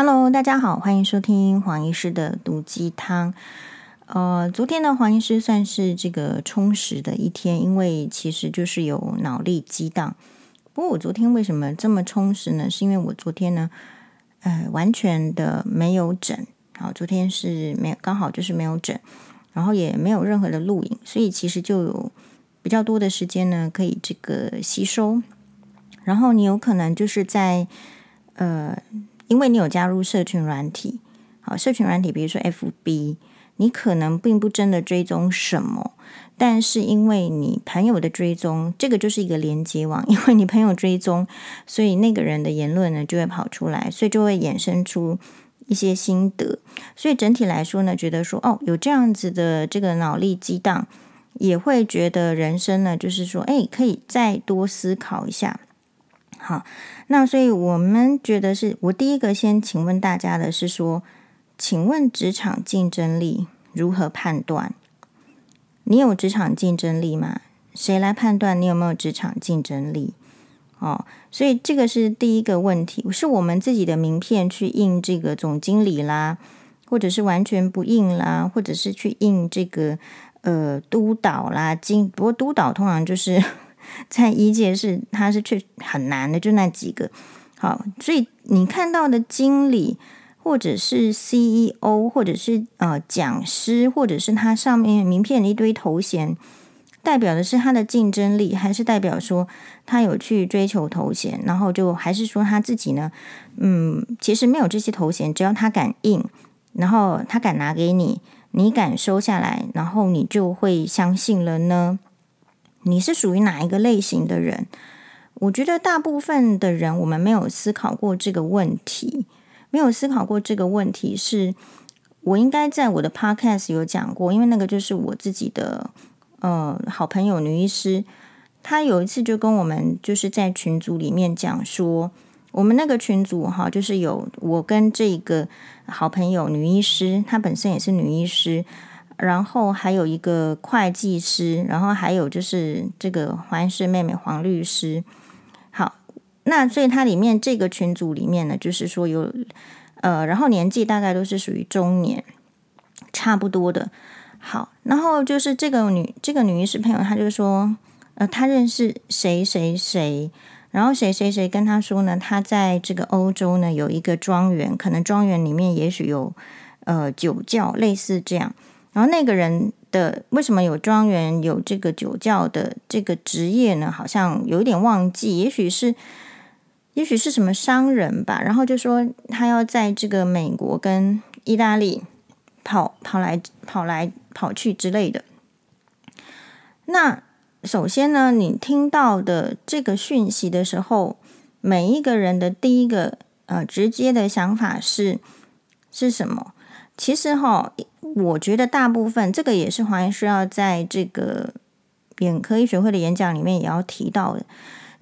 Hello，大家好，欢迎收听黄医师的毒鸡汤。呃，昨天呢，黄医师算是这个充实的一天，因为其实就是有脑力激荡。不过我昨天为什么这么充实呢？是因为我昨天呢，呃，完全的没有诊。好，昨天是没有，刚好就是没有诊，然后也没有任何的录影，所以其实就有比较多的时间呢，可以这个吸收。然后你有可能就是在呃。因为你有加入社群软体，好，社群软体，比如说 FB，你可能并不真的追踪什么，但是因为你朋友的追踪，这个就是一个连接网，因为你朋友追踪，所以那个人的言论呢就会跑出来，所以就会衍生出一些心得，所以整体来说呢，觉得说哦，有这样子的这个脑力激荡，也会觉得人生呢，就是说，哎，可以再多思考一下。好，那所以我们觉得是我第一个先请问大家的是说，请问职场竞争力如何判断？你有职场竞争力吗？谁来判断你有没有职场竞争力？哦，所以这个是第一个问题，是我们自己的名片去印这个总经理啦，或者是完全不印啦，或者是去印这个呃督导啦，经不过督导通常就是。在医界是，它是确很难的，就那几个。好，所以你看到的经理，或者是 CEO，或者是呃讲师，或者是他上面名片的一堆头衔，代表的是他的竞争力，还是代表说他有去追求头衔？然后就还是说他自己呢？嗯，其实没有这些头衔，只要他敢印，然后他敢拿给你，你敢收下来，然后你就会相信了呢？你是属于哪一个类型的人？我觉得大部分的人，我们没有思考过这个问题，没有思考过这个问题是，我应该在我的 podcast 有讲过，因为那个就是我自己的呃好朋友女医师，她有一次就跟我们就是在群组里面讲说，我们那个群组哈，就是有我跟这个好朋友女医师，她本身也是女医师。然后还有一个会计师，然后还有就是这个黄医师妹妹黄律师。好，那所以它里面这个群组里面呢，就是说有呃，然后年纪大概都是属于中年，差不多的。好，然后就是这个女这个女医师朋友，她就说呃，她认识谁谁谁，然后谁谁谁跟她说呢，她在这个欧洲呢有一个庄园，可能庄园里面也许有呃酒窖，类似这样。然后那个人的为什么有庄园有这个酒窖的这个职业呢？好像有一点忘记，也许是，也许是什么商人吧。然后就说他要在这个美国跟意大利跑跑来跑来跑去之类的。那首先呢，你听到的这个讯息的时候，每一个人的第一个呃直接的想法是是什么？其实哈。我觉得大部分这个也是黄医师要在这个眼科医学会的演讲里面也要提到的，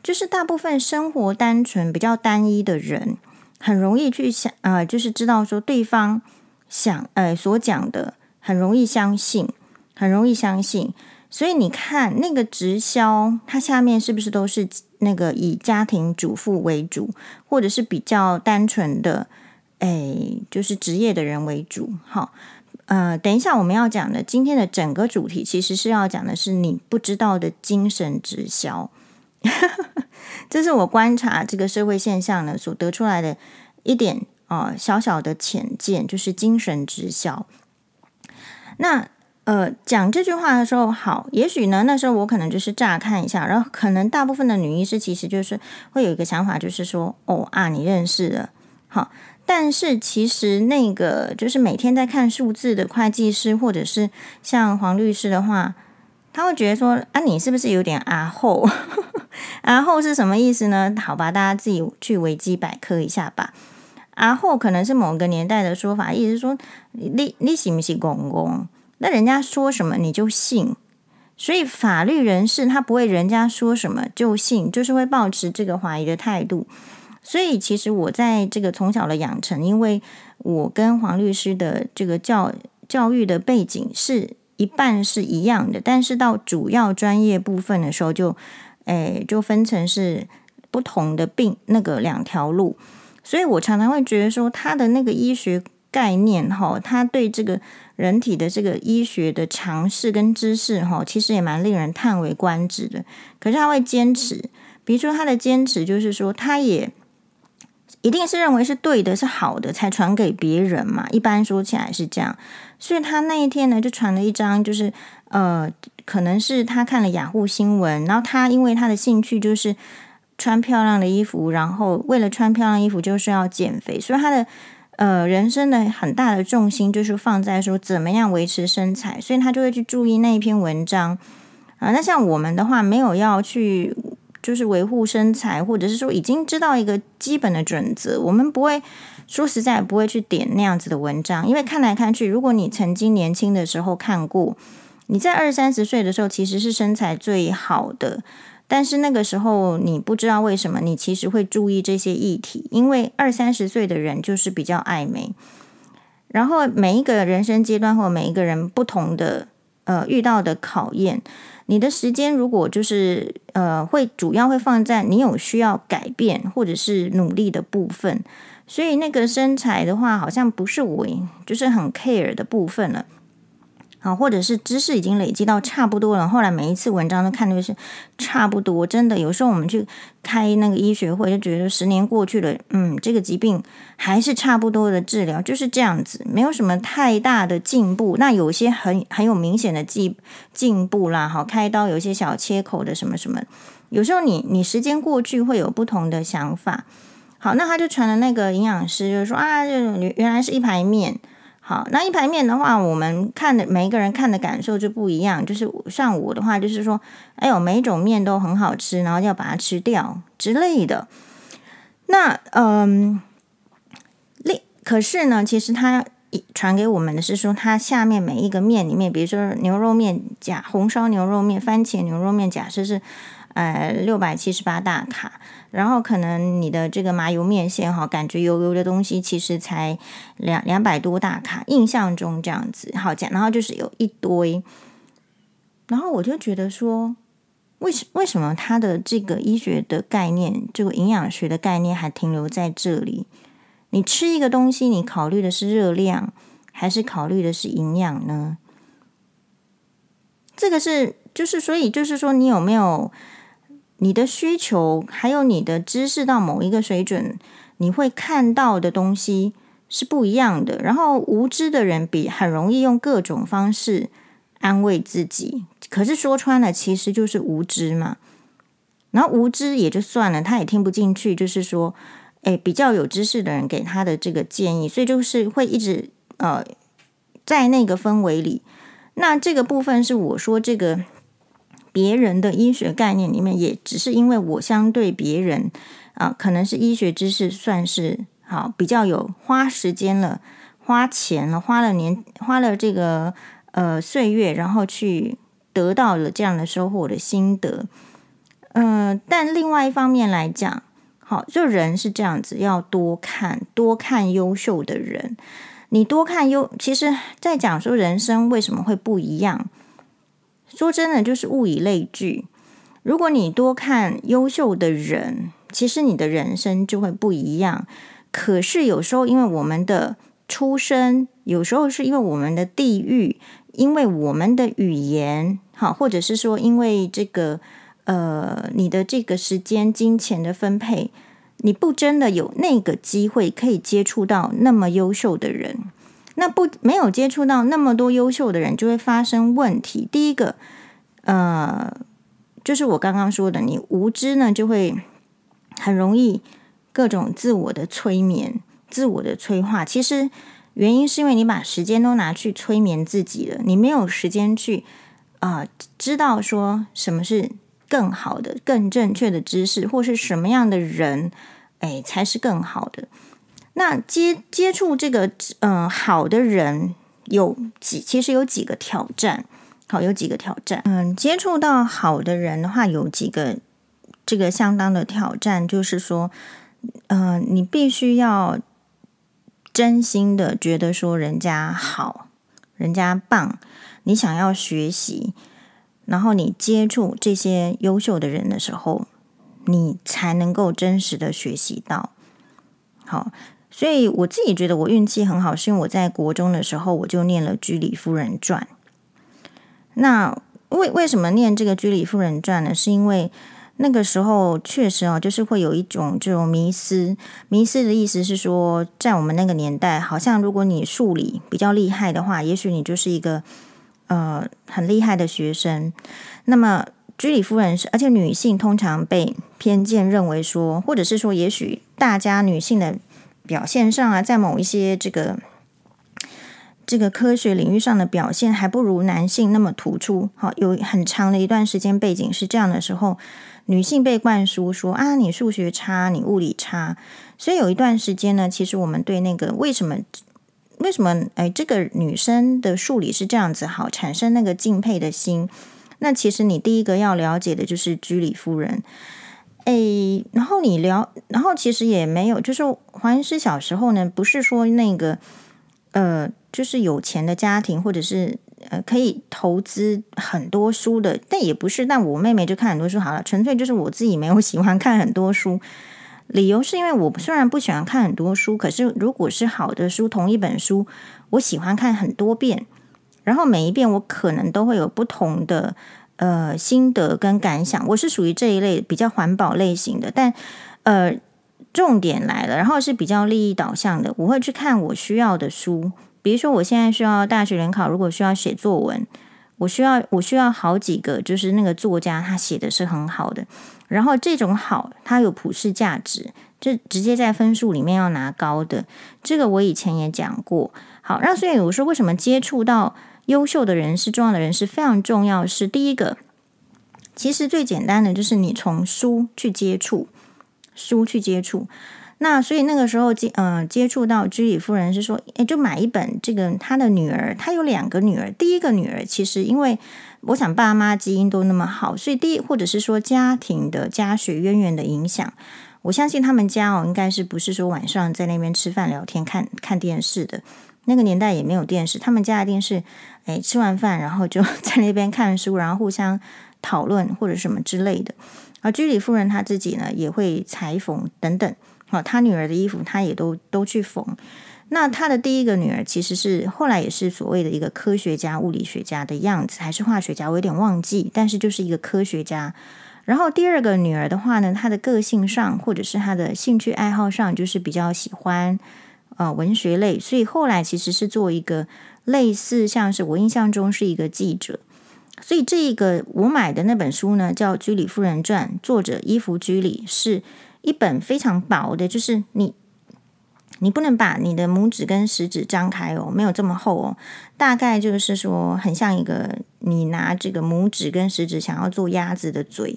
就是大部分生活单纯、比较单一的人，很容易去想，呃，就是知道说对方想，呃，所讲的很容易相信，很容易相信。所以你看那个直销，它下面是不是都是那个以家庭主妇为主，或者是比较单纯的，哎，就是职业的人为主？好。呃，等一下，我们要讲的今天的整个主题，其实是要讲的是你不知道的精神直销。这是我观察这个社会现象呢所得出来的一点啊、小小的浅见，就是精神直销。那呃，讲这句话的时候，好，也许呢，那时候我可能就是乍看一下，然后可能大部分的女医师其实就是会有一个想法，就是说，哦啊，你认识了，好。但是其实那个就是每天在看数字的会计师，或者是像黄律师的话，他会觉得说啊，你是不是有点阿后？阿后是什么意思呢？好吧，大家自己去维基百科一下吧。阿后可能是某个年代的说法，意思是说你你信不信公公？那人家说什么你就信。所以法律人士他不会人家说什么就信，就是会抱持这个怀疑的态度。所以，其实我在这个从小的养成，因为我跟黄律师的这个教教育的背景是一半是一样的，但是到主要专业部分的时候就，诶就分成是不同的病那个两条路。所以我常常会觉得说，他的那个医学概念哈，他对这个人体的这个医学的常识跟知识哈，其实也蛮令人叹为观止的。可是他会坚持，比如说他的坚持就是说，他也一定是认为是对的、是好的，才传给别人嘛。一般说起来是这样。所以他那一天呢，就传了一张，就是呃，可能是他看了雅虎新闻，然后他因为他的兴趣就是穿漂亮的衣服，然后为了穿漂亮衣服就是要减肥，所以他的。呃，人生的很大的重心就是放在说怎么样维持身材，所以他就会去注意那一篇文章啊。那像我们的话，没有要去就是维护身材，或者是说已经知道一个基本的准则，我们不会说实在不会去点那样子的文章，因为看来看去，如果你曾经年轻的时候看过，你在二三十岁的时候其实是身材最好的。但是那个时候，你不知道为什么，你其实会注意这些议题，因为二三十岁的人就是比较爱美。然后每一个人生阶段或每一个人不同的呃遇到的考验，你的时间如果就是呃会主要会放在你有需要改变或者是努力的部分，所以那个身材的话，好像不是我就是很 care 的部分了。啊，或者是知识已经累积到差不多了，后来每一次文章都看的是差不多，真的有时候我们去开那个医学会，就觉得十年过去了，嗯，这个疾病还是差不多的治疗，就是这样子，没有什么太大的进步。那有些很很有明显的进进步啦，好，开刀有些小切口的什么什么，有时候你你时间过去会有不同的想法。好，那他就传了那个营养师，就是说啊，就原来是一排面。好，那一排面的话，我们看的每一个人看的感受就不一样。就是像我的话，就是说，哎呦，每一种面都很好吃，然后要把它吃掉之类的。那嗯，另可是呢，其实他传给我们的是说，它下面每一个面里面，比如说牛肉面假红烧牛肉面、番茄牛肉面，假设是呃六百七十八大卡。然后可能你的这个麻油面线哈，感觉油油的东西其实才两两百多大卡，印象中这样子好讲。然后就是有一堆，然后我就觉得说，为什为什么他的这个医学的概念，这个营养学的概念还停留在这里？你吃一个东西，你考虑的是热量，还是考虑的是营养呢？这个是就是所以就是说，你有没有？你的需求还有你的知识到某一个水准，你会看到的东西是不一样的。然后无知的人比很容易用各种方式安慰自己，可是说穿了其实就是无知嘛。然后无知也就算了，他也听不进去，就是说，诶，比较有知识的人给他的这个建议，所以就是会一直呃在那个氛围里。那这个部分是我说这个。别人的医学概念里面，也只是因为我相对别人啊，可能是医学知识算是好比较有花时间了、花钱了、花了年、花了这个呃岁月，然后去得到了这样的收获的心得。嗯、但另外一方面来讲，好，就人是这样子，要多看多看优秀的人。你多看优，其实在讲说人生为什么会不一样。说真的，就是物以类聚。如果你多看优秀的人，其实你的人生就会不一样。可是有时候，因为我们的出身，有时候是因为我们的地域，因为我们的语言，好，或者是说因为这个呃，你的这个时间、金钱的分配，你不真的有那个机会可以接触到那么优秀的人。那不没有接触到那么多优秀的人，就会发生问题。第一个，呃，就是我刚刚说的，你无知呢，就会很容易各种自我的催眠、自我的催化。其实原因是因为你把时间都拿去催眠自己了，你没有时间去啊、知道说什么是更好的、更正确的知识，或是什么样的人，哎，才是更好的。那接接触这个嗯、好的人有几其实有几个挑战，好，有几个挑战。嗯，接触到好的人的话，有几个这个相当的挑战，就是说，嗯、呃，你必须要真心的觉得说人家好，人家棒，你想要学习，然后你接触这些优秀的人的时候，你才能够真实的学习到。好，所以我自己觉得我运气很好，是因为我在国中的时候我就念了《居里夫人传》。那为为什么念这个《居里夫人传》呢？是因为那个时候确实啊，就是会有一种这种迷思。迷思的意思是说，在我们那个年代，好像如果你数理比较厉害的话，也许你就是一个呃很厉害的学生。那么居里夫人是，而且女性通常被偏见认为说，或者是说，也许大家女性的表现上啊，在某一些这个这个科学领域上的表现，还不如男性那么突出。好，有很长的一段时间背景是这样的时候，女性被灌输说啊，你数学差，你物理差。所以有一段时间呢，其实我们对那个为什么为什么哎，这个女生的数理是这样子好，产生那个敬佩的心。那其实你第一个要了解的就是居里夫人，诶，然后你聊，然后其实也没有，就是黄医师小时候呢，不是说那个，呃，就是有钱的家庭，或者是呃可以投资很多书的，但也不是。但我妹妹就看很多书好了，纯粹就是我自己没有喜欢看很多书，理由是因为我虽然不喜欢看很多书，可是如果是好的书，同一本书，我喜欢看很多遍。然后每一遍我可能都会有不同的呃心得跟感想，我是属于这一类比较环保类型的，但呃重点来了，然后是比较利益导向的，我会去看我需要的书，比如说我现在需要大学联考，如果需要写作文，我需要我需要好几个，就是那个作家他写的是很好的，然后这种好它有普世价值，就直接在分数里面要拿高的，这个我以前也讲过。好，那所以我说为什么接触到。优秀的人是重要的人是非常重要。是第一个，其实最简单的就是你从书去接触，书去接触。那所以那个时候接呃接触到居里夫人是说，诶，就买一本这个他的女儿，他有两个女儿。第一个女儿其实因为我想爸妈基因都那么好，所以第一或者是说家庭的家学渊源的影响，我相信他们家哦应该是不是说晚上在那边吃饭聊天看看电视的。那个年代也没有电视，他们家的电视，哎，吃完饭然后就 在那边看书，然后互相讨论或者什么之类的。而居里夫人她自己呢，也会裁缝等等。好，她女儿的衣服，她也都都去缝。那她的第一个女儿其实是后来也是所谓的一个科学家、物理学家的样子，还是化学家，我有点忘记。但是就是一个科学家。然后第二个女儿的话呢，她的个性上或者是她的兴趣爱好上，就是比较喜欢。啊、呃，文学类，所以后来其实是做一个类似，像是我印象中是一个记者。所以这一个我买的那本书呢，叫《居里夫人传》，作者伊芙居里，是一本非常薄的，就是你你不能把你的拇指跟食指张开哦，没有这么厚哦，大概就是说很像一个你拿这个拇指跟食指想要做鸭子的嘴，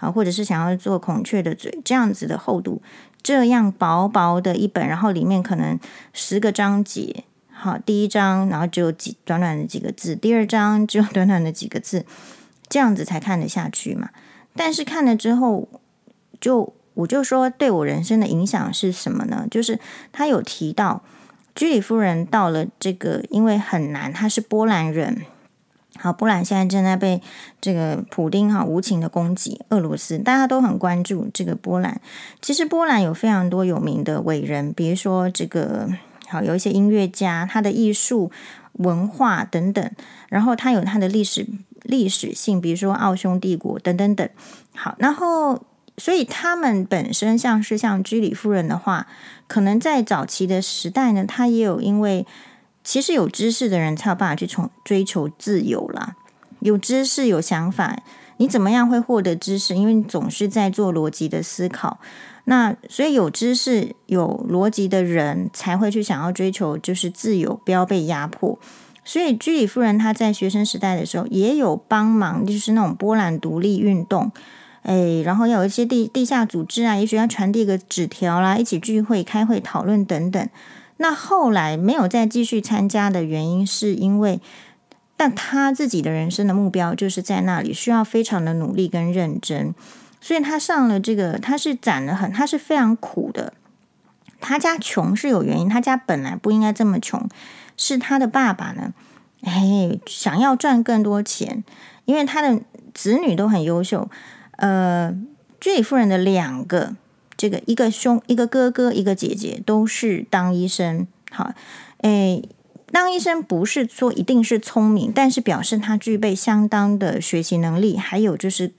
啊，或者是想要做孔雀的嘴这样子的厚度。这样薄薄的一本，然后里面可能十个章节。好，第一章，然后只有几短短的几个字；第二章只有短短的几个字，这样子才看得下去嘛。但是看了之后，就我就说，对我人生的影响是什么呢？就是他有提到居里夫人到了这个，因为很难，她是波兰人。好，波兰现在正在被这个普丁哈无情的攻击，俄罗斯大家都很关注这个波兰。其实波兰有非常多有名的伟人，比如说这个好有一些音乐家，他的艺术文化等等，然后他有他的历史历史性，比如说奥匈帝国等等等。好，然后所以他们本身像是像居里夫人的话，可能在早期的时代呢，他也有因为。其实有知识的人才有办法去从追求自由啦。有知识、有想法，你怎么样会获得知识？因为你总是在做逻辑的思考。那所以有知识、有逻辑的人才会去想要追求，就是自由，不要被压迫。所以居里夫人她在学生时代的时候也有帮忙，就是那种波兰独立运动。哎，然后要有一些地地下组织啊，也许要传递个纸条啦，一起聚会、开会、讨论等等。那后来没有再继续参加的原因，是因为，但他自己的人生的目标就是在那里，需要非常的努力跟认真，所以他上了这个，他是攒了很，他是非常苦的。他家穷是有原因，他家本来不应该这么穷，是他的爸爸呢，哎，想要赚更多钱，因为他的子女都很优秀，呃，居里夫人的两个。这个一个兄一个哥哥一个姐姐都是当医生，好，诶，当医生不是说一定是聪明，但是表示他具备相当的学习能力，还有就是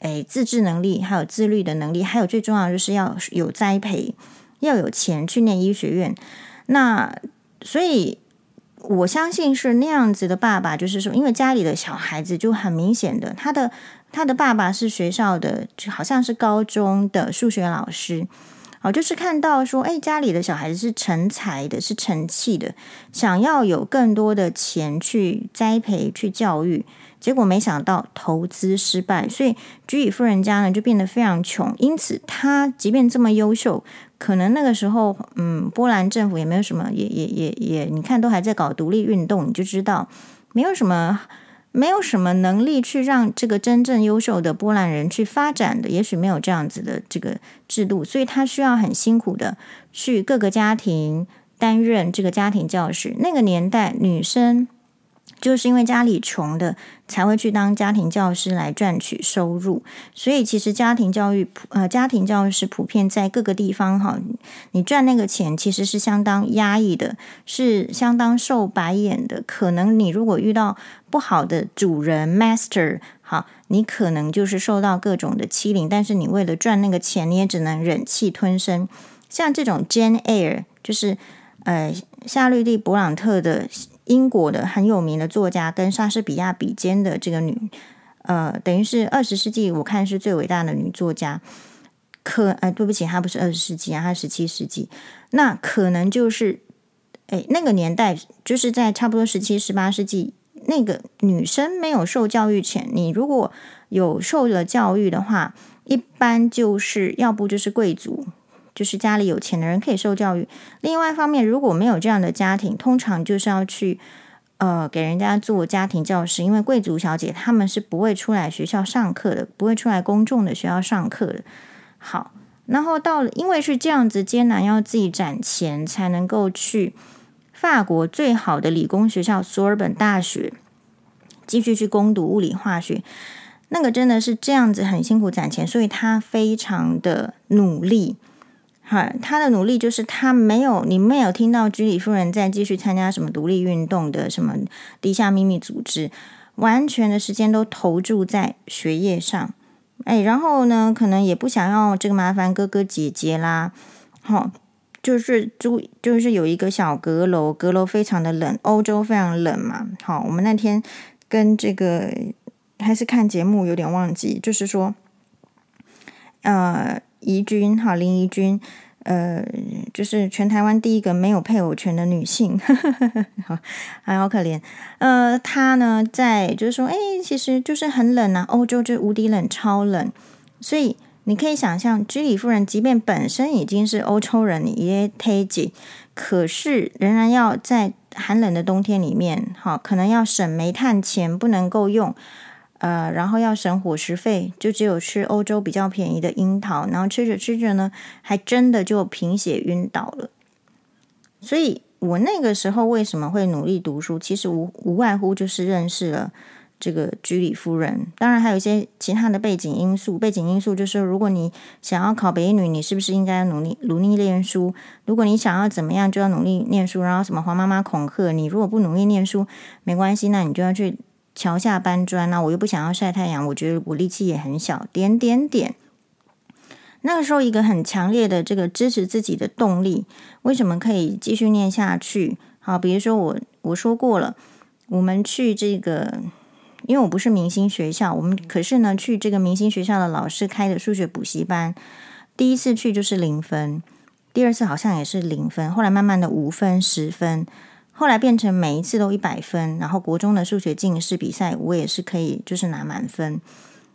诶自制能力，还有自律的能力，还有最重要就是要有栽培，要有钱去念医学院。那所以我相信是那样子的爸爸，就是说，因为家里的小孩子就很明显的他的。他的爸爸是学校的，就好像是高中的数学老师，哦，就是看到说，哎，家里的小孩子是成才的，是成器的，想要有更多的钱去栽培、去教育，结果没想到投资失败，所以居里夫人家呢就变得非常穷。因此，他即便这么优秀，可能那个时候，嗯，波兰政府也没有什么，也也也也，你看都还在搞独立运动，你就知道没有什么。没有什么能力去让这个真正优秀的波兰人去发展的，也许没有这样子的这个制度，所以他需要很辛苦的去各个家庭担任这个家庭教师。那个年代，女生。就是因为家里穷的，才会去当家庭教师来赚取收入。所以其实家庭教育普呃，家庭教育是普遍在各个地方哈。你赚那个钱其实是相当压抑的，是相当受白眼的。可能你如果遇到不好的主人 master，好，你可能就是受到各种的欺凌。但是你为了赚那个钱，你也只能忍气吞声。像这种 Jane Eyre，就是呃夏绿蒂·勃朗特的。英国的很有名的作家，跟莎士比亚比肩的这个女，呃，等于是二十世纪我看是最伟大的女作家。可，呃，对不起，她不是二十世纪啊，她十七世纪。那可能就是，哎，那个年代就是在差不多十七、十八世纪，那个女生没有受教育权。你如果有受了教育的话，一般就是要不就是贵族。就是家里有钱的人可以受教育。另外一方面，如果没有这样的家庭，通常就是要去呃给人家做家庭教师，因为贵族小姐她们是不会出来学校上课的，不会出来公众的学校上课的。好，然后到了，因为是这样子艰难，要自己攒钱才能够去法国最好的理工学校索尔本大学继续去攻读物理化学。那个真的是这样子很辛苦攒钱，所以他非常的努力。哈，他的努力就是他没有，你没有听到居里夫人在继续参加什么独立运动的什么地下秘密组织，完全的时间都投注在学业上。哎，然后呢，可能也不想要这个麻烦哥哥姐姐啦。好，就是住就是有一个小阁楼，阁楼非常的冷，欧洲非常冷嘛。好，我们那天跟这个还是看节目有点忘记，就是说，呃。怡君哈林怡君，呃，就是全台湾第一个没有配偶权的女性，好，还好可怜。呃，她呢，在就是说，哎，其实就是很冷啊，欧洲就无敌冷，超冷。所以你可以想象，居里夫人即便本身已经是欧洲人，也忒紧，可是仍然要在寒冷的冬天里面，哈，可能要省煤炭钱，不能够用。呃，然后要省伙食费，就只有吃欧洲比较便宜的樱桃，然后吃着吃着呢，还真的就贫血晕倒了。所以我那个时候为什么会努力读书，其实无无外乎就是认识了这个居里夫人。当然还有一些其他的背景因素，背景因素就是如果你想要考北一女，你是不是应该努力努力念书？如果你想要怎么样，就要努力念书。然后什么黄妈妈恐吓你，如果不努力念书，没关系，那你就要去。桥下搬砖那、啊、我又不想要晒太阳，我觉得我力气也很小，点点点。那个时候，一个很强烈的这个支持自己的动力，为什么可以继续念下去？好，比如说我我说过了，我们去这个，因为我不是明星学校，我们可是呢去这个明星学校的老师开的数学补习班，第一次去就是零分，第二次好像也是零分，后来慢慢的五分、十分。后来变成每一次都一百分，然后国中的数学进试比赛我也是可以，就是拿满分。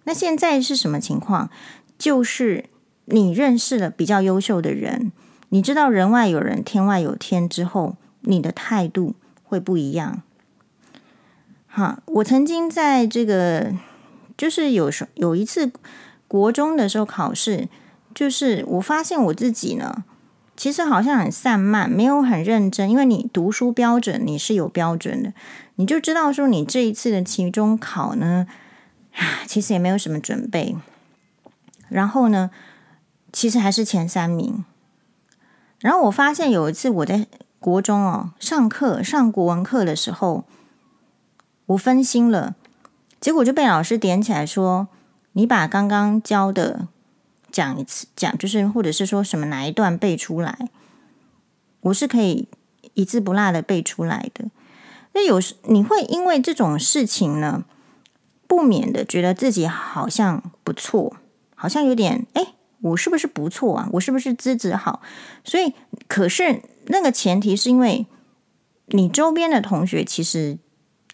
那现在是什么情况？就是你认识了比较优秀的人，你知道人外有人，天外有天之后，你的态度会不一样。哈，我曾经在这个，就是有时有一次国中的时候考试，就是我发现我自己呢。其实好像很散漫，没有很认真。因为你读书标准你是有标准的，你就知道说你这一次的期中考呢，啊 其实也没有什么准备。然后呢，其实还是前三名。然后我发现有一次我在国中哦上课上国文课的时候，我分心了，结果就被老师点起来说：“你把刚刚教的讲一次，讲就是或者是说什么哪一段背出来。”我是可以一字不落的背出来的。那有时你会因为这种事情呢，不免的觉得自己好像不错，好像有点哎，我是不是不错啊？我是不是资质好？所以，可是那个前提是因为你周边的同学其实。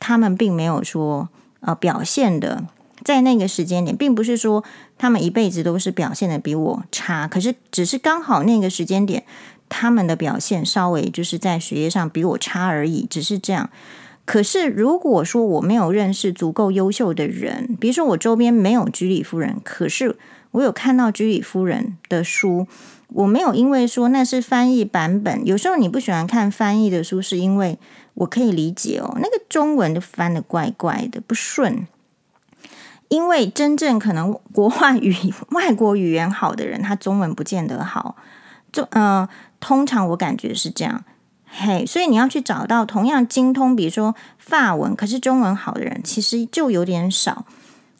他们并没有说，呃，表现的在那个时间点，并不是说他们一辈子都是表现的比我差，可是只是刚好那个时间点，他们的表现稍微就是在学业上比我差而已，只是这样。可是如果说我没有认识足够优秀的人，比如说我周边没有居里夫人，可是我有看到居里夫人的书，我没有因为说那是翻译版本，有时候你不喜欢看翻译的书，是因为。我可以理解哦，那个中文都翻得怪怪的，不顺。因为真正可能国外语、外国语言好的人，他中文不见得好。就呃，通常我感觉是这样。嘿，所以你要去找到同样精通，比如说法文，可是中文好的人，其实就有点少。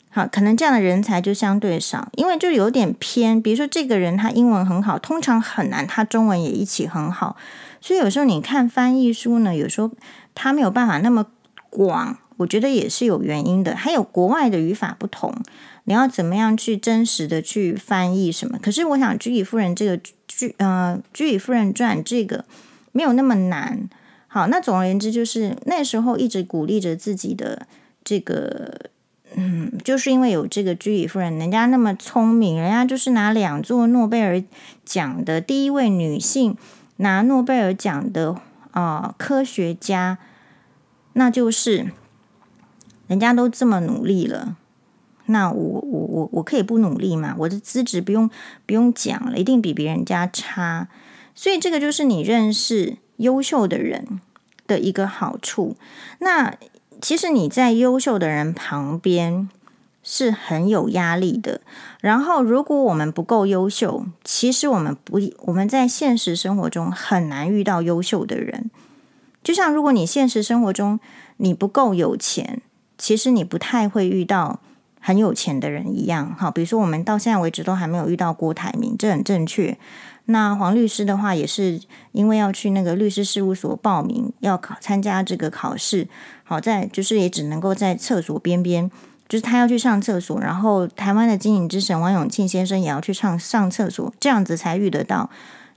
好，可能这样的人才就相对少，因为就有点偏。比如说这个人他英文很好，通常很难，他中文也一起很好。所以有时候你看翻译书呢，有时候他没有办法那么广，我觉得也是有原因的。还有国外的语法不同，你要怎么样去真实的去翻译什么？可是我想居里夫人这个居呃居里夫人传这个没有那么难。好，那总而言之就是那时候一直鼓励着自己的这个嗯，就是因为有这个居里夫人，人家那么聪明，人家就是拿两座诺贝尔奖的第一位女性。拿诺贝尔奖的啊、科学家，那就是人家都这么努力了，那我我我我可以不努力吗？我的资质不用不用讲了，一定比别人家差。所以这个就是你认识优秀的人的一个好处。那其实你在优秀的人旁边。是很有压力的。然后，如果我们不够优秀，其实我们不，我们在现实生活中很难遇到优秀的人。就像如果你现实生活中你不够有钱，其实你不太会遇到很有钱的人一样。好，比如说我们到现在为止都还没有遇到郭台铭，这很正确。那黄律师的话，也是因为要去那个律师事务所报名，要考参加这个考试。好在就是也只能够在厕所边边。就是他要去上厕所，然后台湾的经营之神王永庆先生也要去上上厕所，这样子才遇得到。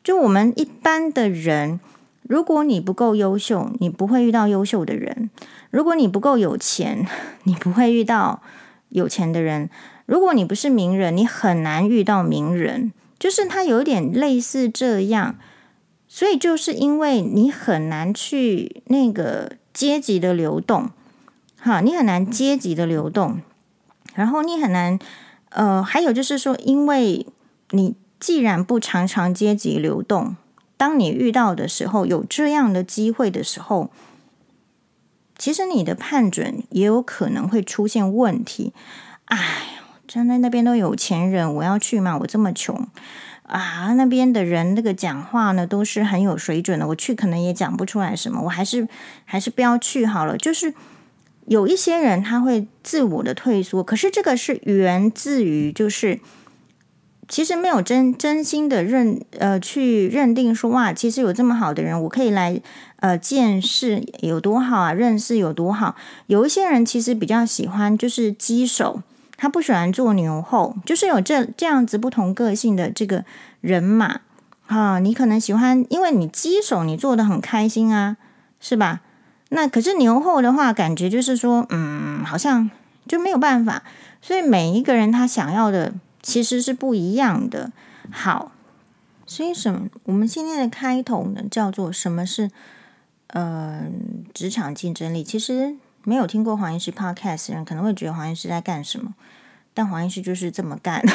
就我们一般的人，如果你不够优秀，你不会遇到优秀的人；如果你不够有钱，你不会遇到有钱的人；如果你不是名人，你很难遇到名人。就是他有点类似这样，所以就是因为你很难去那个阶级的流动。哈，你很难阶级的流动，然后你很难，呃，还有就是说，因为你既然不常常阶级流动，当你遇到的时候，有这样的机会的时候，其实你的判准也有可能会出现问题。哎，站在那边都有钱人，我要去吗？我这么穷啊！那边的人那个讲话呢，都是很有水准的，我去可能也讲不出来什么，我还是还是不要去好了，就是。有一些人他会自我的退缩，可是这个是源自于就是其实没有真真心的认呃去认定说哇，其实有这么好的人，我可以来呃见识有多好啊，认识有多好。有一些人其实比较喜欢就是鸡手，他不喜欢做牛后，就是有这这样子不同个性的这个人嘛。啊，你可能喜欢，因为你鸡手你做的很开心啊，是吧？那可是牛后的话，感觉就是说，嗯，好像就没有办法。所以每一个人他想要的其实是不一样的。好，所以什么？我们今天的开头呢，叫做什么是呃职场竞争力？其实没有听过黄医师 Podcast 人可能会觉得黄医师在干什么，但黄医师就是这么干。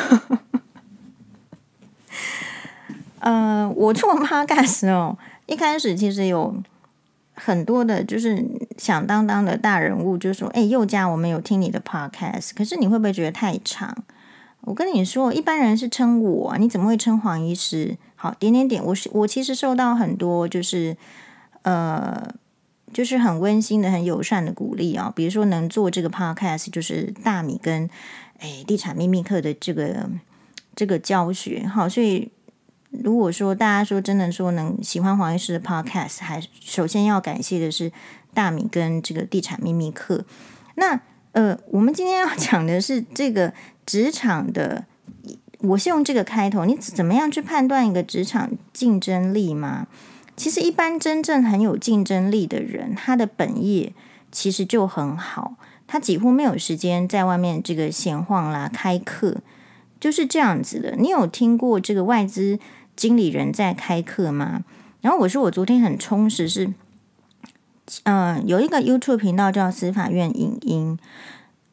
呃，我做 Podcast 哦，一开始其实有。很多的，就是响当当的大人物就说：“哎，佑佳，我们有听你的 podcast，可是你会不会觉得太长？我跟你说，一般人是称我，你怎么会称黄医师？好，点点点，我是我其实受到很多就是呃，就是很温馨的、很友善的鼓励啊。比如说能做这个 podcast，就是大米跟哎地产秘密课的这个这个教学。好，所以如果说大家说真的说能喜欢黄医师的 podcast，还首先要感谢的是大米跟这个地产秘密课。那呃，我们今天要讲的是这个职场的。我是用这个开头，你怎么样去判断一个职场竞争力吗？其实，一般真正很有竞争力的人，他的本业其实就很好，他几乎没有时间在外面这个闲晃啦、开课，就是这样子的。你有听过这个外资经理人在开课吗？然后我说我昨天很充实是，嗯，有一个 YouTube 频道叫司法院影音。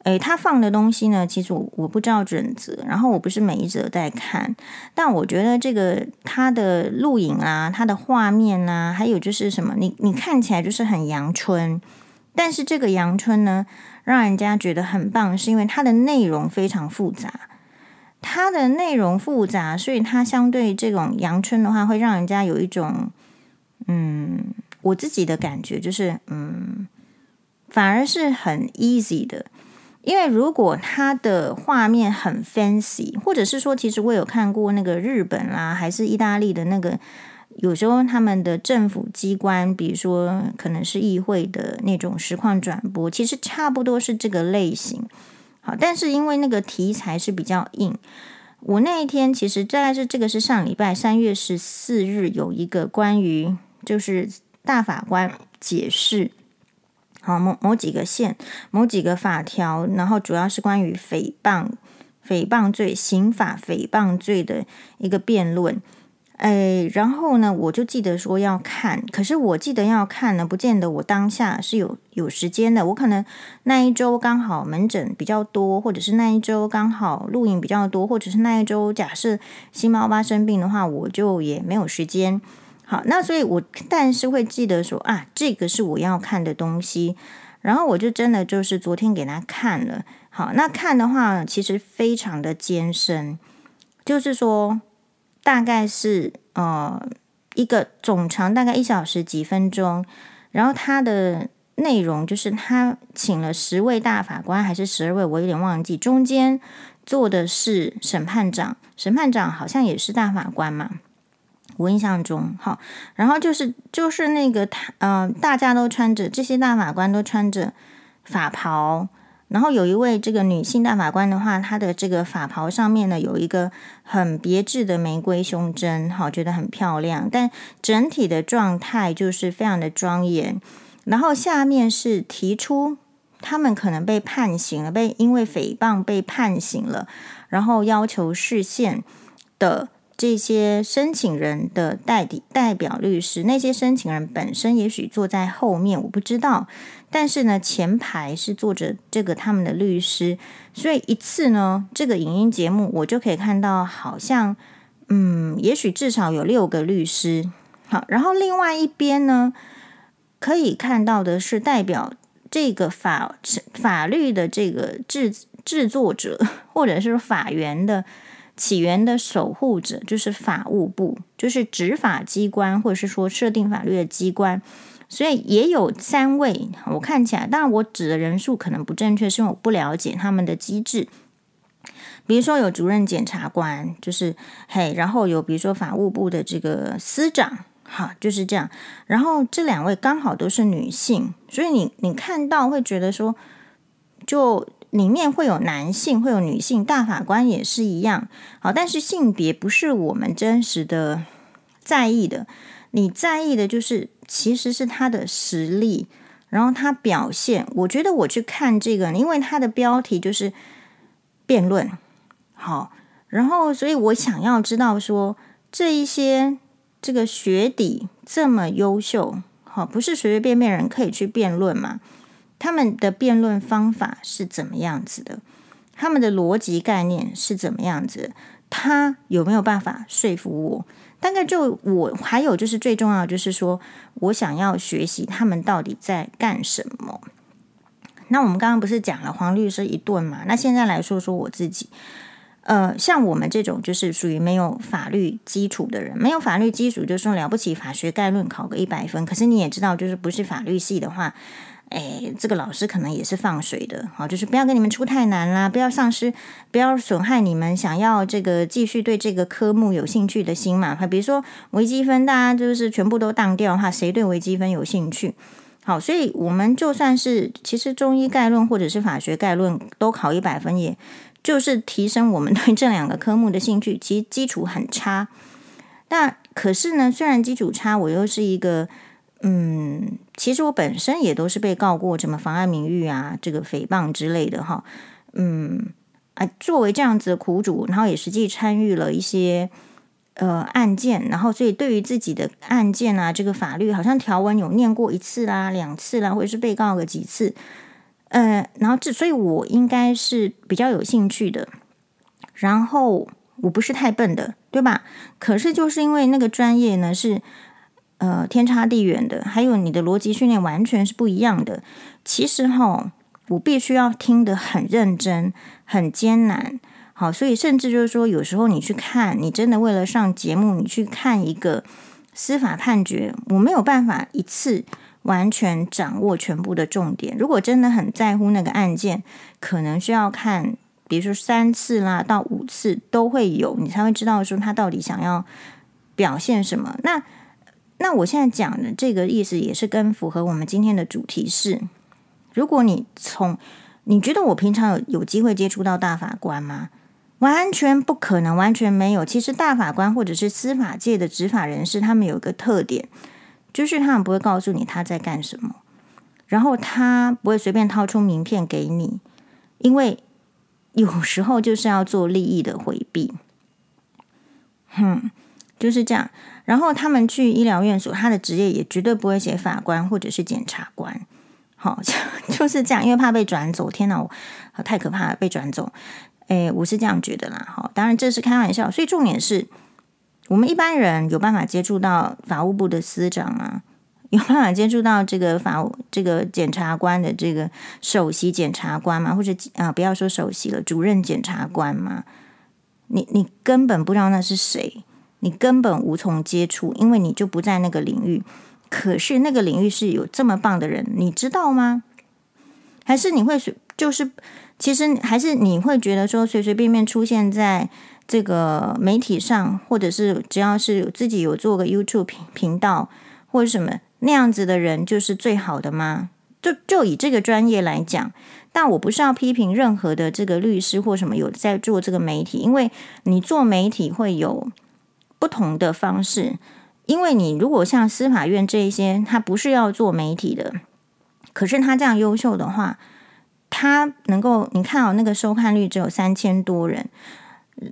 诶，他放的东西呢，其实我我不知道准则，然后我不是每一则在看，但我觉得这个他的录影啊，他的画面啊，还有就是什么，你你看起来就是很阳春，但是这个阳春呢，让人家觉得很棒，是因为它的内容非常复杂，它的内容复杂，所以它相对这种阳春的话，会让人家有一种，嗯，我自己的感觉就是，嗯，反而是很 easy 的。因为如果它的画面很 fancy，或者是说，其实我有看过那个日本啦，还是意大利的那个，有时候他们的政府机关，比如说可能是议会的那种实况转播，其实差不多是这个类型。好，但是因为那个题材是比较硬，我那一天其实大概是这个是上礼拜三月十四日有一个关于就是大法官解释。好，某某几个线，某几个法条，然后主要是关于诽谤、诽谤罪、刑法诽谤罪的一个辩论。哎，然后呢，我就记得说要看，可是我记得要看呢，不见得我当下是有有时间的。我可能那一周刚好门诊比较多，或者是那一周刚好录影比较多，或者是那一周假设新猫爸生病的话，我就也没有时间。好，那所以我但是会记得说啊，这个是我要看的东西，然后我就真的就是昨天给他看了。好，那看的话其实非常的艰深，就是说大概是呃一个总长大概一小时几分钟，然后它的内容就是他请了十位大法官还是十二位，我有点忘记，中间坐的是审判长，审判长好像也是大法官嘛。我印象中，好，然后就是就是那个他，嗯、呃，大家都穿着这些大法官都穿着法袍，然后有一位这个女性大法官的话，她的这个法袍上面呢有一个很别致的玫瑰胸针，好，觉得很漂亮，但整体的状态就是非常的庄严。然后下面是提出他们可能被判刑了，被因为诽谤被判刑了，然后要求释宪的。这些申请人的代理代表律师，那些申请人本身也许坐在后面，我不知道。但是呢，前排是坐着这个他们的律师，所以一次呢，这个影音节目我就可以看到，好像嗯，也许至少有六个律师。好，然后另外一边呢，可以看到的是代表这个法法律的这个制制作者，或者是法源的。起源的守护者就是法务部，就是执法机关，或者是说设定法律的机关，所以也有三位。我看起来，当然我指的人数可能不正确，是因为我不了解他们的机制。比如说有主任检察官，就是嘿，然后有比如说法务部的这个司长，哈，就是这样。然后这两位刚好都是女性，所以你你看到会觉得说，就。里面会有男性，会有女性，大法官也是一样。好，但是性别不是我们真实的在意的。你在意的就是，其实是他的实力，然后他表现。我觉得我去看这个，因为他的标题就是辩论。好，然后所以我想要知道说，这一些这个学底这么优秀，好，不是随随便便人可以去辩论嘛？他们的辩论方法是怎么样子的？他们的逻辑概念是怎么样子？他有没有办法说服我？大概就我还有就是最重要就是说我想要学习他们到底在干什么。那我们刚刚不是讲了黄律师一顿嘛？那现在来说说我自己。呃，像我们这种就是属于没有法律基础的人，没有法律基础，就说了不起法学概论考个一百分，可是你也知道，就是不是法律系的话。哎，这个老师可能也是放水的，好，就是不要给你们出太难啦，不要丧失，不要损害你们想要这个继续对这个科目有兴趣的心嘛。比如说微积分，大家就是全部都当掉的话，谁对微积分有兴趣？好，所以我们就算是其实中医概论或者是法学概论都考一百分，也就是提升我们对这两个科目的兴趣。其实基础很差，那可是呢，虽然基础差，我又是一个。嗯，其实我本身也都是被告过什么妨碍名誉啊，这个诽谤之类的哈。嗯啊，作为这样子的苦主，然后也实际参与了一些呃案件，然后所以对于自己的案件啊，这个法律好像条文有念过一次啦、两次啦，或者是被告个几次。呃，然后这所以我应该是比较有兴趣的，然后我不是太笨的，对吧？可是就是因为那个专业呢是。呃，天差地远的，还有你的逻辑训练完全是不一样的。其实哈，我必须要听得很认真，很艰难。好，所以甚至就是说，有时候你去看，你真的为了上节目，你去看一个司法判决，我没有办法一次完全掌握全部的重点。如果真的很在乎那个案件，可能需要看，比如说三次啦到五次都会有，你才会知道说他到底想要表现什么。那那我现在讲的这个意思也是跟符合我们今天的主题是：如果你从你觉得我平常有有机会接触到大法官吗？完全不可能，完全没有。其实大法官或者是司法界的执法人士，他们有一个特点，就是他们不会告诉你他在干什么，然后他不会随便掏出名片给你，因为有时候就是要做利益的回避。哼，就是这样。然后他们去医疗院所，他的职业也绝对不会写法官或者是检察官，好，就是这样，因为怕被转走。天哪，我太可怕了，被转走。诶，我是这样觉得啦。好，当然这是开玩笑。所以重点是我们一般人有办法接触到法务部的司长啊？有办法接触到这个法务这个检察官的这个首席检察官吗？或者啊，不要说首席了，主任检察官吗？你你根本不知道那是谁。你根本无从接触，因为你就不在那个领域。可是那个领域是有这么棒的人，你知道吗？还是你会随就是，其实还是你会觉得说，随随便便出现在这个媒体上，或者是只要是自己有做个 YouTube 频频道或者什么那样子的人，就是最好的吗？就就以这个专业来讲，但我不是要批评任何的这个律师或什么有在做这个媒体，因为你做媒体会有。不同的方式，因为你如果像司法院这一些，他不是要做媒体的，可是他这样优秀的话，他能够你看哦，那个收看率只有三千多人，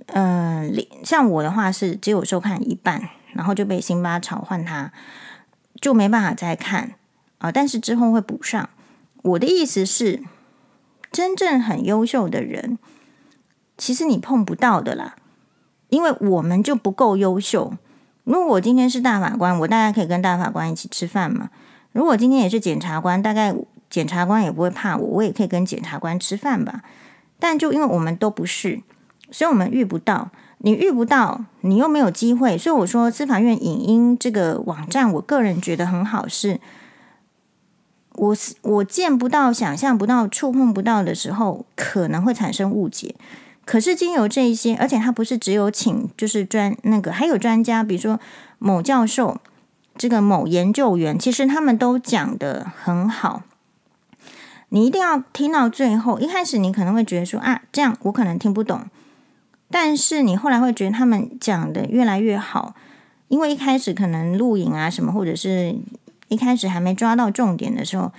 嗯、像我的话是只有收看一半，然后就被辛巴炒换他，就没办法再看啊，但是之后会补上。我的意思是，真正很优秀的人，其实你碰不到的啦。因为我们就不够优秀。如果我今天是大法官，我大概可以跟大法官一起吃饭嘛。如果今天也是检察官，大概检察官也不会怕我，我也可以跟检察官吃饭吧。但就因为我们都不是，所以我们遇不到。你遇不到，你又没有机会。所以我说，司法院影音这个网站，我个人觉得很好，是我我见不到、想象不到、触碰不到的时候，可能会产生误解。可是经由这一些，而且他不是只有请，就是专那个，还有专家，比如说某教授，这个某研究员，其实他们都讲得很好。你一定要听到最后，一开始你可能会觉得说啊，这样我可能听不懂，但是你后来会觉得他们讲得越来越好，因为一开始可能录影啊什么，或者是一开始还没抓到重点的时候，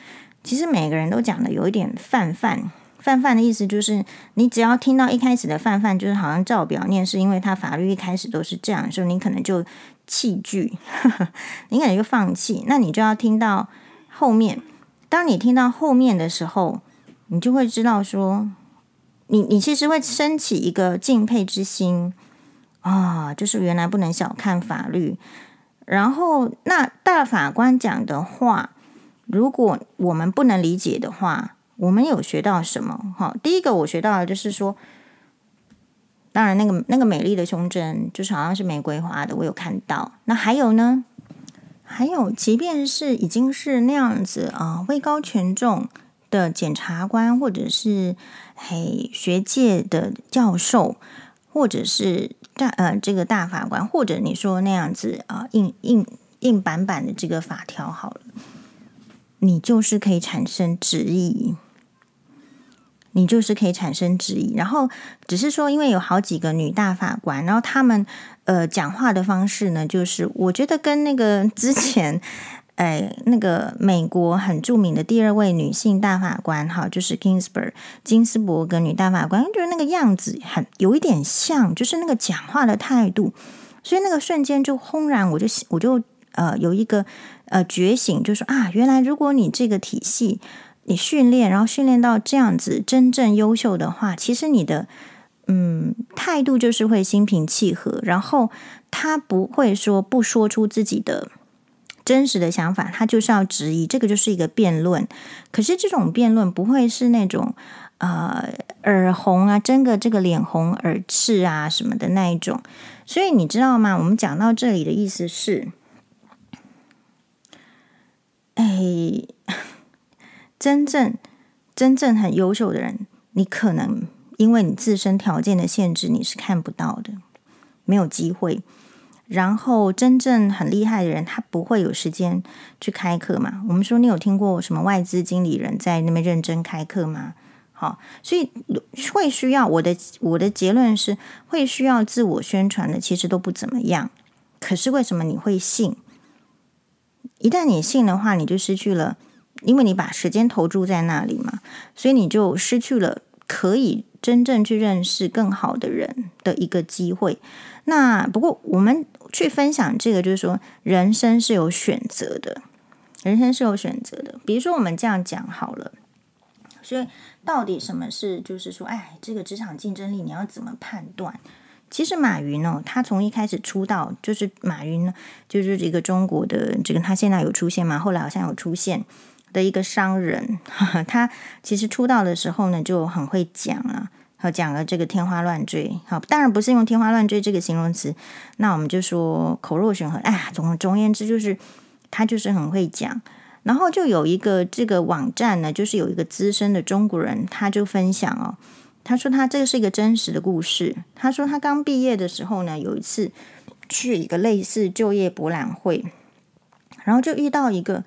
其实每个人都讲得有一点泛泛。泛泛的意思就是，你只要听到一开始的泛泛，就是好像照表念，是因为他法律一开始都是这样的时候，你可能就弃剧，你可能就放弃。那你就要听到后面。当你听到后面的时候，你就会知道说，你你其实会升起一个敬佩之心啊，就是原来不能小看法律。然后，那大法官讲的话，如果我们不能理解的话，我们有学到什么？哈，第一个我学到的就是说，当然那个那个美丽的胸针就是好像是玫瑰花的，我有看到。那还有呢？还有，即便是已经是那样子啊，位高权重的检察官，或者是嘿学界的教授，或者是大呃这个大法官，或者你说那样子啊硬硬硬板板的这个法条好了，你就是可以产生质疑。你就是可以产生质疑，然后只是说，因为有好几个女大法官，然后他们呃讲话的方式呢，就是我觉得跟那个之前哎那个美国很著名的第二位女性大法官哈，就是 Ginsburg 金斯伯格女大法官，就是那个样子很有一点像，就是那个讲话的态度，所以那个瞬间就轰然，我就我就呃有一个呃觉醒，就说啊，原来如果你这个体系。你训练，然后训练到这样子真正优秀的话，其实你的嗯态度就是会心平气和，然后他不会说不说出自己的真实的想法，他就是要质疑，这个就是一个辩论。可是这种辩论不会是那种呃耳红啊，争个这个脸红耳赤啊什么的那一种。所以你知道吗？我们讲到这里的意思是，哎。真正真正很优秀的人，你可能因为你自身条件的限制，你是看不到的，没有机会。然后真正很厉害的人，他不会有时间去开课嘛？我们说，你有听过什么外资经理人在那边认真开课吗？好，所以会需要我的我的结论是，会需要自我宣传的，其实都不怎么样。可是为什么你会信？一旦你信的话，你就失去了。因为你把时间投注在那里嘛，所以你就失去了可以真正去认识更好的人的一个机会。那不过我们去分享这个，就是说人生是有选择的，人生是有选择的。比如说我们这样讲好了，所以到底什么是就是说，哎，这个职场竞争力你要怎么判断？其实马云呢，他从一开始出道就是马云呢，就是这个中国的这个他现在有出现吗？后来好像有出现。的一个商人，他其实出道的时候呢，就很会讲啊，好讲了这个天花乱坠。好，当然不是用天花乱坠这个形容词，那我们就说口若悬河。哎呀，总总而言之，就是他就是很会讲。然后就有一个这个网站呢，就是有一个资深的中国人，他就分享哦，他说他这个是一个真实的故事。他说他刚毕业的时候呢，有一次去一个类似就业博览会，然后就遇到一个。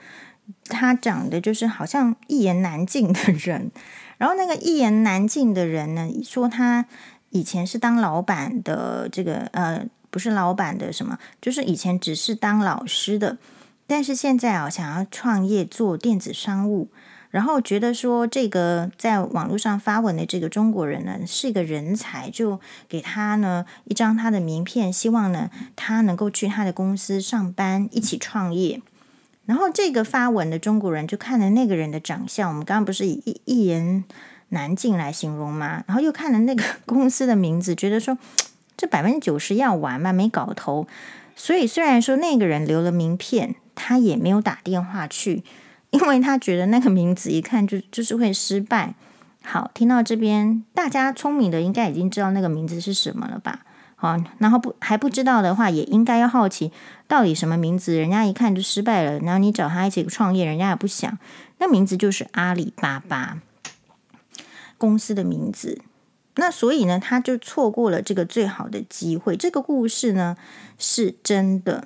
他长得就是好像一言难尽的人，然后那个一言难尽的人呢，说他以前是当老板的，这个呃不是老板的什么，就是以前只是当老师的，但是现在啊想要创业做电子商务，然后觉得说这个在网络上发文的这个中国人呢是一个人才，就给他呢一张他的名片，希望呢他能够去他的公司上班，一起创业。然后这个发文的中国人就看了那个人的长相，我们刚刚不是以一一言难尽来形容吗？然后又看了那个公司的名字，觉得说 这百分之九十要完嘛，没搞头。所以虽然说那个人留了名片，他也没有打电话去，因为他觉得那个名字一看就就是会失败。好，听到这边，大家聪明的应该已经知道那个名字是什么了吧？好，然后不还不知道的话，也应该要好奇到底什么名字，人家一看就失败了。然后你找他一起创业，人家也不想。那名字就是阿里巴巴公司的名字。那所以呢，他就错过了这个最好的机会。这个故事呢是真的，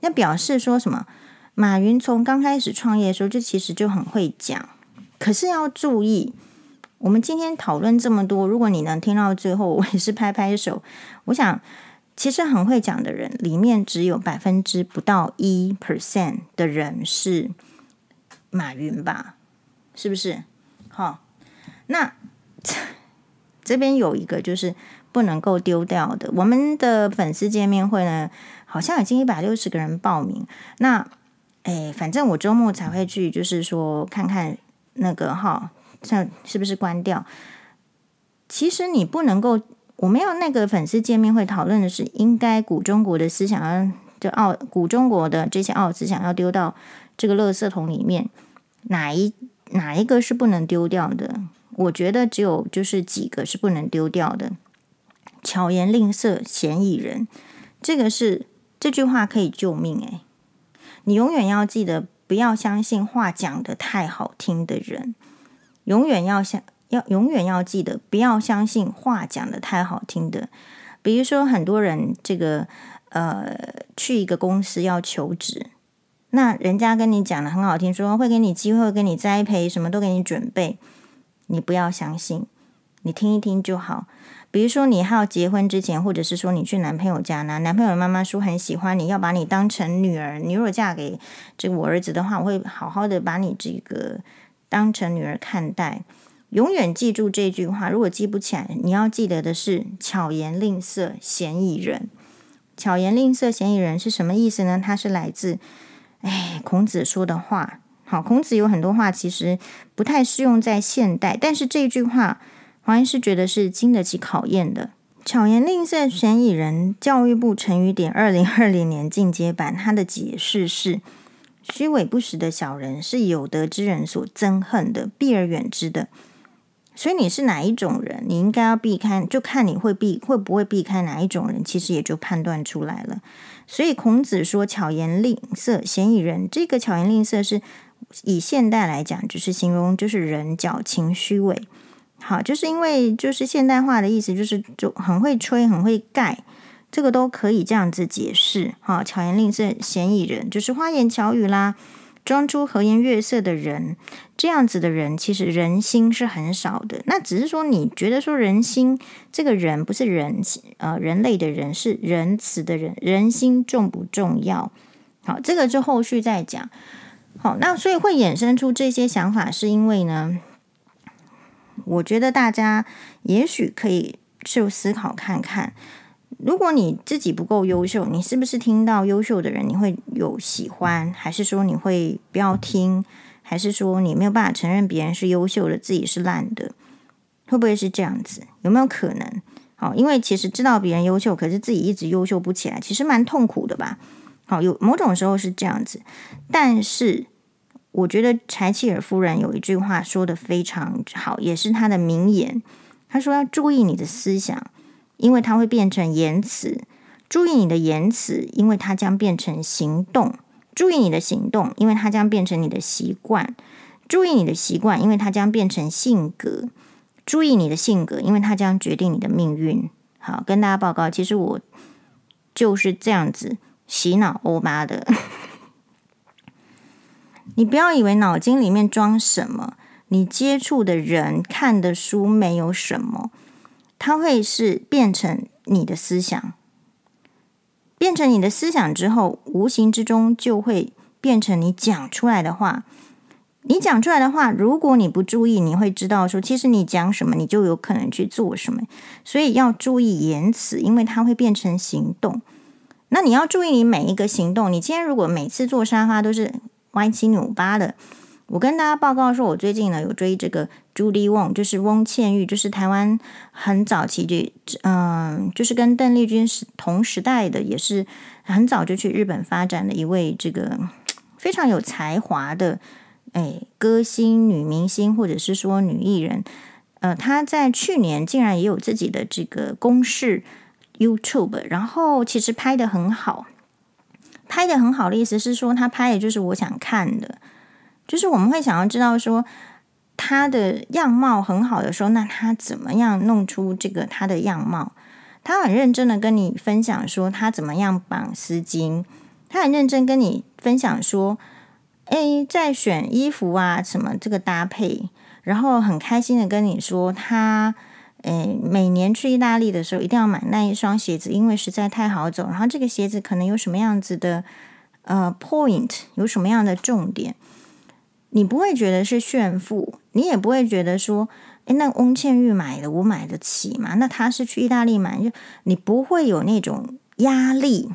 那表示说什么？马云从刚开始创业的时候，就其实就很会讲。可是要注意。我们今天讨论这么多，如果你能听到最后，我也是拍拍手。我想，其实很会讲的人，里面只有百分之不到一 percent 的人是马云吧？是不是？好，那 这边有一个就是不能够丢掉的。我们的粉丝见面会呢，好像已经一百六十个人报名。那，哎，反正我周末才会去，就是说看看那个哈。像是不是关掉？其实你不能够，我们要那个粉丝见面会讨论的是，应该古中国的思想要就奥古中国的这些奥思想要丢到这个垃圾桶里面，哪一哪一个是不能丢掉的？我觉得只有就是几个是不能丢掉的，巧言令色，嫌疑人。这个是这句话可以救命诶，你永远要记得，不要相信话讲得太好听的人，永远要相要永远要记得，不要相信话讲得太好听的。比如说，很多人这个呃去一个公司要求职。那人家跟你讲的很好听，说会给你机会，会给你栽培，什么都给你准备，你不要相信，你听一听就好。比如说你还要结婚之前，或者是说你去男朋友家呢，男朋友的妈妈说很喜欢你，要把你当成女儿。你如果嫁给这个我儿子的话，我会好好的把你这个当成女儿看待。永远记住这句话，如果记不起来，你要记得的是巧言令色，嫌疑人。巧言令色，嫌疑人是什么意思呢？它是来自。哎，孔子说的话，好，孔子有很多话其实不太适用在现代，但是这句话，黄医师觉得是经得起考验的。巧言令色，嫌疑人。教育部成语典二零二零年进阶版，它的解释是：虚伪不实的小人是有德之人所憎恨的，避而远之的。所以你是哪一种人，你应该要避开，就看你会避会不会避开哪一种人，其实也就判断出来了。所以孔子说“巧言令色，鲜矣仁”。这个“巧言令色”是以现代来讲，就是形容就是人矫情虚伪。好，就是因为就是现代化的意思，就是就很会吹，很会盖，这个都可以这样子解释。好，“巧言令色，鲜矣仁”就是花言巧语啦。装出和颜悦色的人，这样子的人其实人心是很少的。那只是说，你觉得说人心这个人不是人，呃，人类的人是仁慈的人，人心重不重要？好，这个就后续再讲。好，那所以会衍生出这些想法，是因为呢，我觉得大家也许可以就思考看看。如果你自己不够优秀，你是不是听到优秀的人你会有喜欢，还是说你会不要听，还是说你没有办法承认别人是优秀的，自己是烂的？会不会是这样子？有没有可能？好，因为其实知道别人优秀，可是自己一直优秀不起来，其实蛮痛苦的吧？好，有某种时候是这样子，但是我觉得柴契尔夫人有一句话说得非常好，也是她的名言，她说要注意你的思想。因为它会变成言辞，注意你的言辞，因为它将变成行动；注意你的行动，因为它将变成你的习惯；注意你的习惯，因为它将变成性格；注意你的性格，因为它将决定你的命运。好，跟大家报告，其实我就是这样子洗脑欧巴的。你不要以为脑筋里面装什么，你接触的人看的书没有什么。它会是变成你的思想，变成你的思想之后，无形之中就会变成你讲出来的话。你讲出来的话，如果你不注意，你会知道说，其实你讲什么，你就有可能去做什么。所以要注意言辞，因为它会变成行动。那你要注意你每一个行动。你今天如果每次坐沙发都是歪七扭八的。我跟大家报告说，我最近呢有追这个 Judy Wong，就是翁倩玉，就是台湾很早期就嗯，就是跟邓丽君是同时代的，也是很早就去日本发展的一位这个非常有才华的哎歌星、女明星或者是说女艺人。呃，她在去年竟然也有自己的这个公式 YouTube，然后其实拍得很好，拍得很好的意思是说，她拍的就是我想看的。就是我们会想要知道说他的样貌很好的时候，那他怎么样弄出这个他的样貌？他很认真的跟你分享说他怎么样绑丝巾，他很认真跟你分享说，诶，在选衣服啊什么这个搭配，然后很开心的跟你说他，诶，每年去意大利的时候一定要买那一双鞋子，因为实在太好走。然后这个鞋子可能有什么样子的呃 point，有什么样的重点？你不会觉得是炫富，你也不会觉得说，诶，那翁倩玉买的我买得起吗？那他是去意大利买，就你不会有那种压力，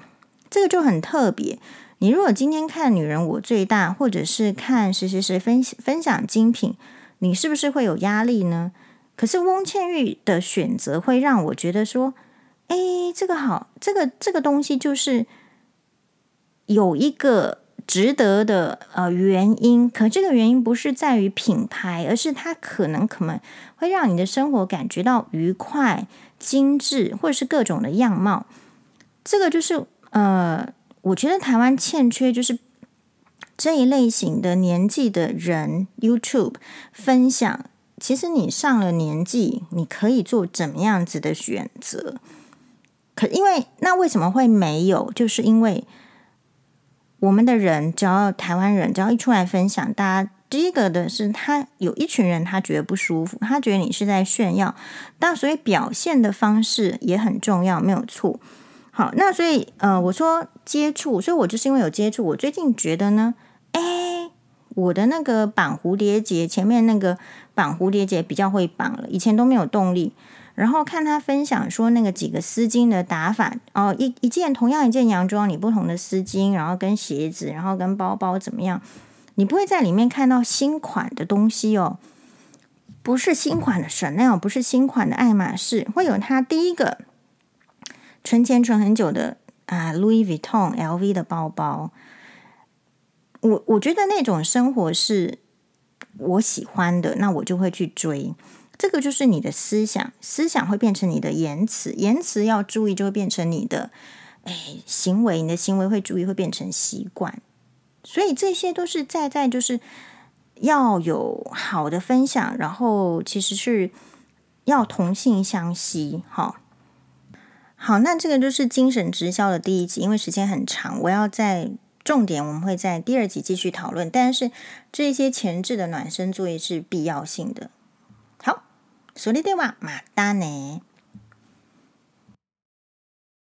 这个就很特别。你如果今天看《女人我最大》，或者是看谁谁谁分分享精品，你是不是会有压力呢？可是翁倩玉的选择会让我觉得说，诶，这个好，这个这个东西就是有一个。值得的呃原因，可这个原因不是在于品牌，而是它可能可能会让你的生活感觉到愉快，精致，或者是各种的样貌。这个就是呃，我觉得台湾欠缺就是这一类型的年纪的人，YouTube 分享。其实你上了年纪，你可以做怎么样子的选择？可因为那为什么会没有？就是因为我们的人，只要台湾人，只要一出来分享，大家第一个的是他有一群人，他觉得不舒服，他觉得你是在炫耀。但所以表现的方式也很重要，没有错。好，那所以呃，我说接触，所以我就是因为有接触，我最近觉得呢，哎，我的那个绑蝴蝶结前面那个。绑蝴蝶结比较会绑了，以前都没有动力。然后看他分享说那个几个丝巾的打法哦，一一件同样一件洋装，你不同的丝巾，然后跟鞋子，然后跟包包怎么样？你不会在里面看到新款的东西哦，不是新款的 Chanel，不是新款的爱马仕，会有他第一个存钱存很久的啊，Louis Vuitton LV 的包包。我我觉得那种生活是。我喜欢的，那我就会去追。这个就是你的思想，思想会变成你的言辞，言辞要注意，就会变成你的哎行为，你的行为会注意，会变成习惯。所以这些都是在在就是要有好的分享，然后其实是要同性相吸。好，好，那这个就是精神直销的第一集，因为时间很长，我要在。重点我们会在第二集继续讨论，但是这些前置的暖身作业是必要性的。それではまたね。